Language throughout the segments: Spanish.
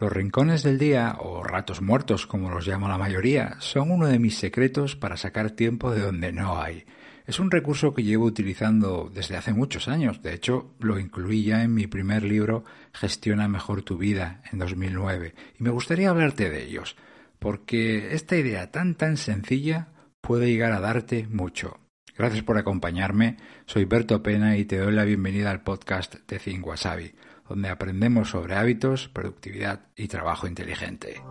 Los rincones del día, o ratos muertos como los llama la mayoría, son uno de mis secretos para sacar tiempo de donde no hay. Es un recurso que llevo utilizando desde hace muchos años. De hecho, lo incluí ya en mi primer libro Gestiona mejor tu vida en 2009. Y me gustaría hablarte de ellos, porque esta idea tan tan sencilla puede llegar a darte mucho. Gracias por acompañarme. Soy Berto Pena y te doy la bienvenida al podcast de Think Wasabi, donde aprendemos sobre hábitos, productividad y trabajo inteligente.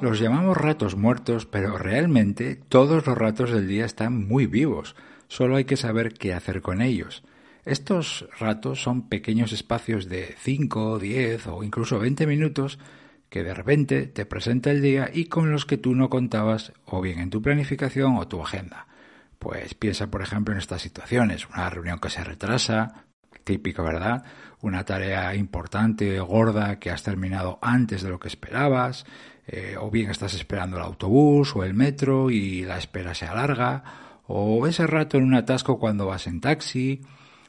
Los llamamos ratos muertos, pero realmente todos los ratos del día están muy vivos. Solo hay que saber qué hacer con ellos. Estos ratos son pequeños espacios de 5, 10 o incluso 20 minutos que de repente te presenta el día y con los que tú no contabas o bien en tu planificación o tu agenda. Pues piensa, por ejemplo, en estas situaciones, una reunión que se retrasa, típico, ¿verdad? Una tarea importante, gorda, que has terminado antes de lo que esperabas, eh, o bien estás esperando el autobús o el metro y la espera se alarga, o ese rato en un atasco cuando vas en taxi,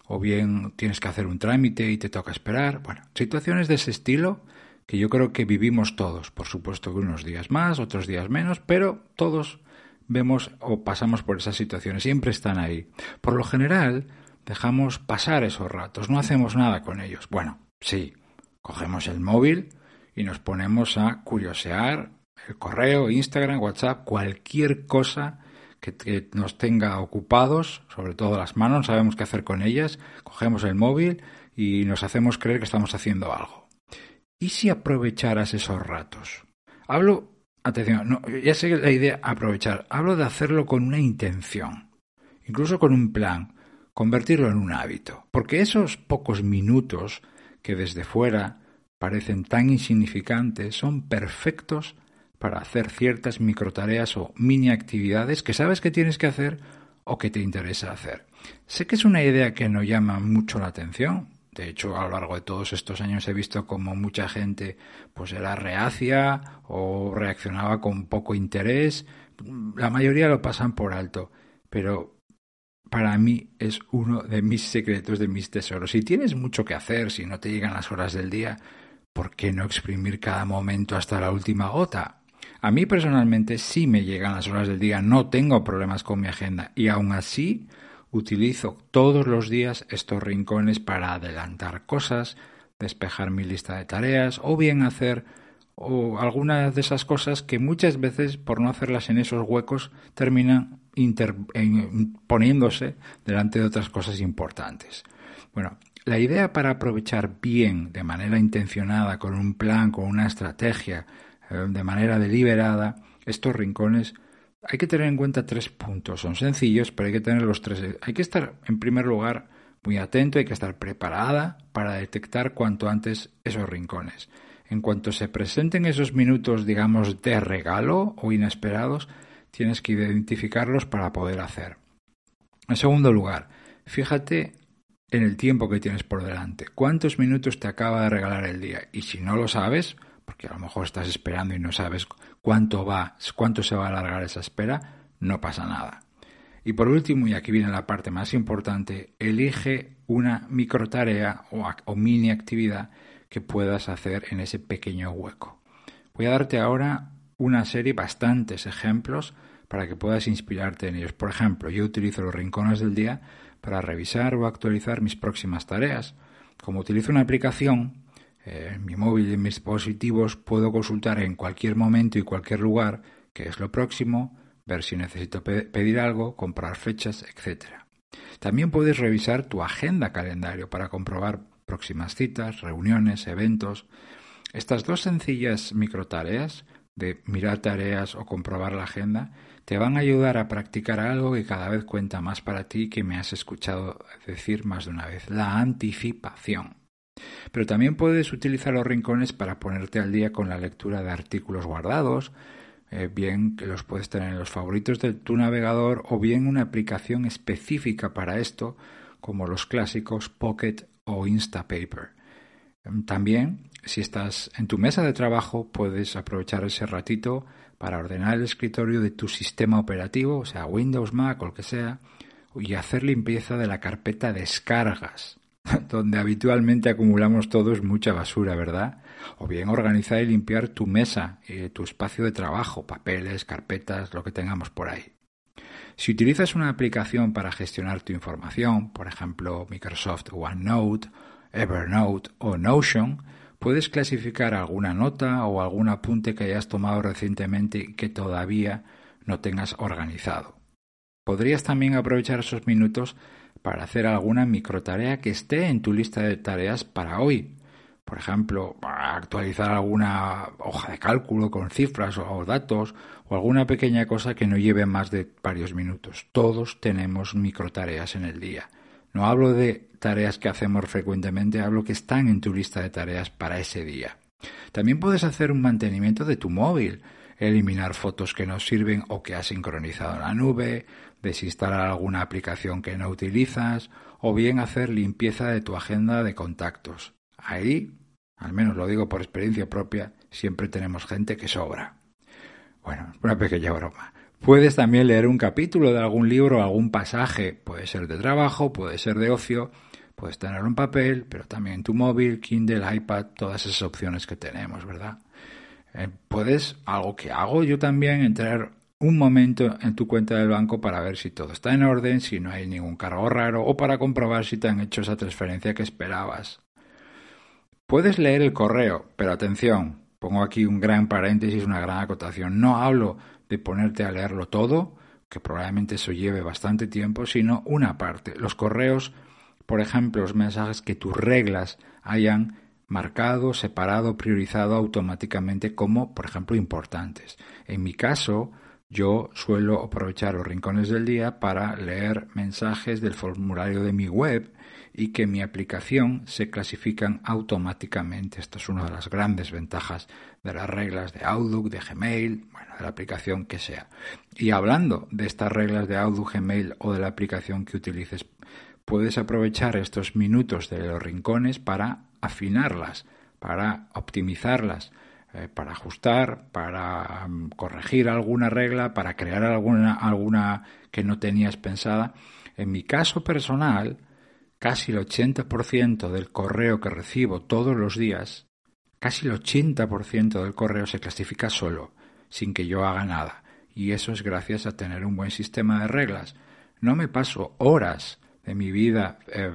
o bien tienes que hacer un trámite y te toca esperar. Bueno, situaciones de ese estilo que yo creo que vivimos todos. Por supuesto que unos días más, otros días menos, pero todos vemos o pasamos por esas situaciones, siempre están ahí. Por lo general, dejamos pasar esos ratos, no hacemos nada con ellos. Bueno, sí, cogemos el móvil y nos ponemos a curiosear el correo, Instagram, WhatsApp, cualquier cosa que, nos tenga ocupados, sobre todo las manos, sabemos qué hacer con ellas, cogemos el móvil y nos hacemos creer que estamos haciendo algo. ¿Y si aprovecharas esos ratos? Hablo, atención, no, ya sé la idea aprovechar, hablo de hacerlo con una intención, incluso con un plan, convertirlo en un hábito, porque esos pocos minutos que desde fuera parecen tan insignificantes son perfectos para hacer ciertas microtareas o mini actividades que sabes que tienes que hacer o que te interesa hacer. Sé que es una idea que no llama mucho la atención, de hecho, a lo largo de todos estos años he visto como mucha gente pues era reacia o reaccionaba con poco interés. La mayoría lo pasan por alto, pero para mí es uno de mis secretos, de mis tesoros. Si tienes mucho que hacer, si no te llegan las horas del día, ¿por qué no exprimir cada momento hasta la última gota? A mí personalmente sí me llegan las horas del día, no tengo problemas con mi agenda y aún así Utilizo todos los días estos rincones para adelantar cosas, despejar mi lista de tareas o bien hacer o algunas de esas cosas que muchas veces por no hacerlas en esos huecos terminan poniéndose delante de otras cosas importantes. Bueno, la idea para aprovechar bien, de manera intencionada, con un plan, con una estrategia, eh, de manera deliberada, estos rincones hay que tener en cuenta tres puntos. Son sencillos, pero hay que tener los tres. Hay que estar, en primer lugar, muy atento, hay que estar preparada para detectar cuanto antes esos rincones. En cuanto se presenten esos minutos, digamos, de regalo o inesperados, tienes que identificarlos para poder hacer. En segundo lugar, fíjate en el tiempo que tienes por delante. ¿Cuántos minutos te acaba de regalar el día? Y si no lo sabes, porque a lo mejor estás esperando y no sabes cuánto va, cuánto se va a alargar esa espera, no pasa nada. Y por último, y aquí viene la parte más importante, elige una microtarea o, o mini actividad que puedas hacer en ese pequeño hueco. Voy a darte ahora una serie, bastantes ejemplos para que puedas inspirarte en ellos. Por ejemplo, yo utilizo los rincones del día para revisar o actualizar mis próximas tareas. Como utilizo una aplicación, eh, mi móvil y en mis dispositivos puedo consultar en cualquier momento y cualquier lugar qué es lo próximo, ver si necesito pedir algo, comprar fechas, etc. También puedes revisar tu agenda calendario para comprobar próximas citas, reuniones, eventos. Estas dos sencillas microtareas de mirar tareas o comprobar la agenda te van a ayudar a practicar algo que cada vez cuenta más para ti que me has escuchado decir más de una vez, la anticipación. Pero también puedes utilizar los rincones para ponerte al día con la lectura de artículos guardados, eh, bien que los puedes tener en los favoritos de tu navegador o bien una aplicación específica para esto, como los clásicos Pocket o Instapaper. Em, también, si estás en tu mesa de trabajo, puedes aprovechar ese ratito para ordenar el escritorio de tu sistema operativo, o sea, Windows, Mac o el que sea, y hacer limpieza de la carpeta descargas, donde habitualmente acumulamos todos mucha basura, ¿verdad? O bien organizar y limpiar tu mesa, y tu espacio de trabajo, papeles, carpetas, lo que tengamos por ahí. Si utilizas una aplicación para gestionar tu información, por ejemplo Microsoft OneNote, Evernote o Notion, puedes clasificar alguna nota o algún apunte que hayas tomado recientemente que todavía no tengas organizado. Podrías también aprovechar esos minutos para hacer alguna microtarea que esté en tu lista de tareas para hoy. Por ejemplo, actualizar alguna hoja de cálculo con cifras o datos o alguna pequeña cosa que no lleve más de varios minutos. Todos tenemos microtareas en el día. No hablo de tareas que hacemos frecuentemente, hablo que están en tu lista de tareas para ese día. También puedes hacer un mantenimiento de tu móvil, eliminar fotos que no sirven o que has sincronizado en la nube, desinstalar alguna aplicación que no utilizas o bien hacer limpieza de tu agenda de contactos. Ahí, al menos lo digo por experiencia propia, siempre tenemos gente que sobra. Bueno, una pequeña broma. Puedes también leer un capítulo de algún libro o algún pasaje, puede ser de trabajo, puede ser de ocio, puedes tenerlo en papel, pero también tu móvil, Kindle, iPad, todas esas opciones que tenemos, ¿verdad? Eh, puedes, algo que hago yo también, entrar un momento en tu cuenta del banco para ver si todo está en orden, si no hay ningún cargo raro o para comprobar si te han hecho esa transferencia que esperabas. Puedes leer el correo, pero atención, pongo aquí un gran paréntesis, una gran acotación. No hablo de ponerte a leerlo todo, que probablemente eso lleve bastante tiempo, sino una parte. Los correos, por ejemplo, los mensajes que tus reglas hayan marcado, separado, priorizado automáticamente como, por ejemplo, importantes. En mi caso, yo suelo aprovechar los rincones del día para leer mensajes del formulario de mi web y que mi aplicación se clasifican automáticamente. Esto es una de las grandes ventajas de las reglas de Outlook, de Gmail, bueno, de la aplicación que sea. Y hablando de estas reglas de Outlook, Gmail o de la aplicación que utilices, puedes aprovechar estos minutos de los rincones para afinarlas, para optimizarlas, eh, para ajustar, para mm, corregir alguna regla, para crear alguna, alguna que no tenías pensada. En mi caso personal, casi el 80% del correo que recibo todos los días, casi el 80% del correo se clasifica solo, sin que yo haga nada. Y eso es gracias a tener un buen sistema de reglas. No me paso horas de mi vida eh,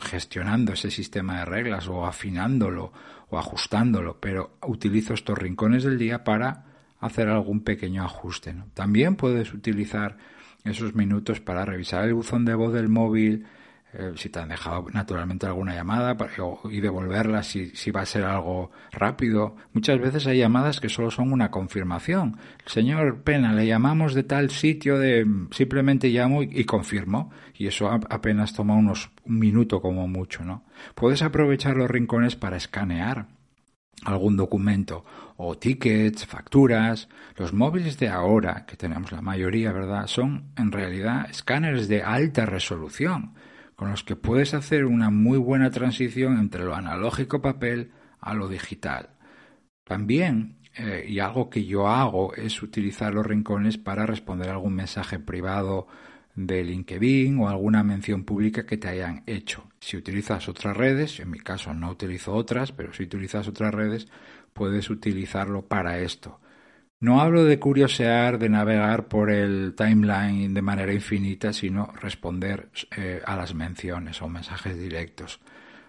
gestionando ese sistema de reglas o afinándolo o ajustándolo, pero utilizo estos rincones del día para hacer algún pequeño ajuste. También puedes utilizar esos minutos para revisar el buzón de voz del móvil, eh, si te han dejado naturalmente alguna llamada y devolverla si, va a ser algo rápido. Muchas veces hay llamadas que solo son una confirmación. Señor Pena, le llamamos de tal sitio, de simplemente llamo y, confirmo. Y eso apenas toma unos un minuto como mucho, ¿no? Puedes aprovechar los rincones para escanear algún documento o tickets, facturas. Los móviles de ahora, que tenemos la mayoría, ¿verdad? Son en realidad escáneres de alta resolución con los que puedes hacer una muy buena transición entre lo analógico papel a lo digital. También, eh, y algo que yo hago, es utilizar los rincones para responder algún mensaje privado de LinkedIn o alguna mención pública que te hayan hecho. Si utilizas otras redes, en mi caso no utilizo otras, pero si utilizas otras redes, puedes utilizarlo para esto. No hablo de curiosear, de navegar por el timeline de manera infinita, sino responder eh, a las menciones o mensajes directos.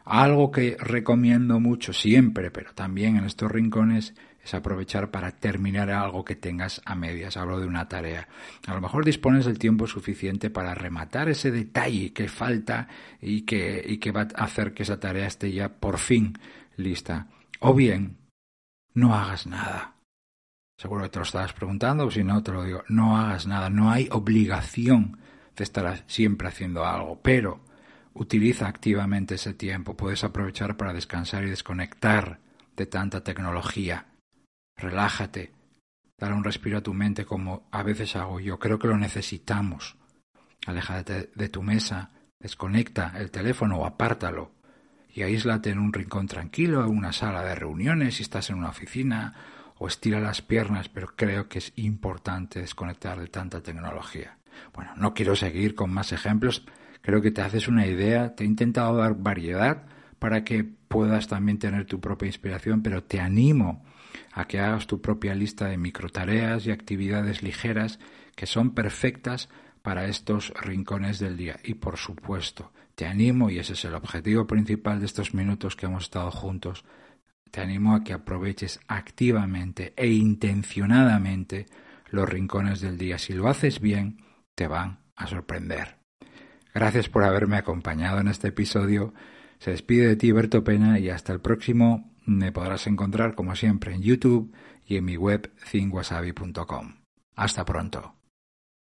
Algo que recomiendo mucho siempre, pero también en estos rincones, es aprovechar para terminar algo que tengas a medias. Hablo de una tarea. A lo mejor dispones del tiempo suficiente para rematar ese detalle que falta y que, y que va a hacer que esa tarea esté ya por fin lista. O bien, no hagas nada Seguro que te lo estabas preguntando, si no te lo digo, no hagas nada, no hay obligación de estar siempre haciendo algo, pero utiliza activamente ese tiempo, puedes aprovechar para descansar y desconectar de tanta tecnología. Relájate, dar un respiro a tu mente como a veces hago yo, creo que lo necesitamos. Aléjate de tu mesa, desconecta el teléfono o apártalo y aíslate en un rincón tranquilo, en una sala de reuniones, si estás en una oficina o estira las piernas, pero creo que es importante desconectar de tanta tecnología. Bueno, no quiero seguir con más ejemplos, creo que te haces una idea, te he intentado dar variedad para que puedas también tener tu propia inspiración, pero te animo a que hagas tu propia lista de microtareas y actividades ligeras que son perfectas para estos rincones del día. Y por supuesto, te animo, y ese es el objetivo principal de estos minutos que hemos estado juntos, te animo a que aproveches activamente e intencionadamente los rincones del día. Si lo haces bien, te van a sorprender. Gracias por haberme acompañado en este episodio. Se despide de ti Berto Pena y hasta el próximo me podrás encontrar como siempre en YouTube y en mi web cinguasabi.com. Hasta pronto.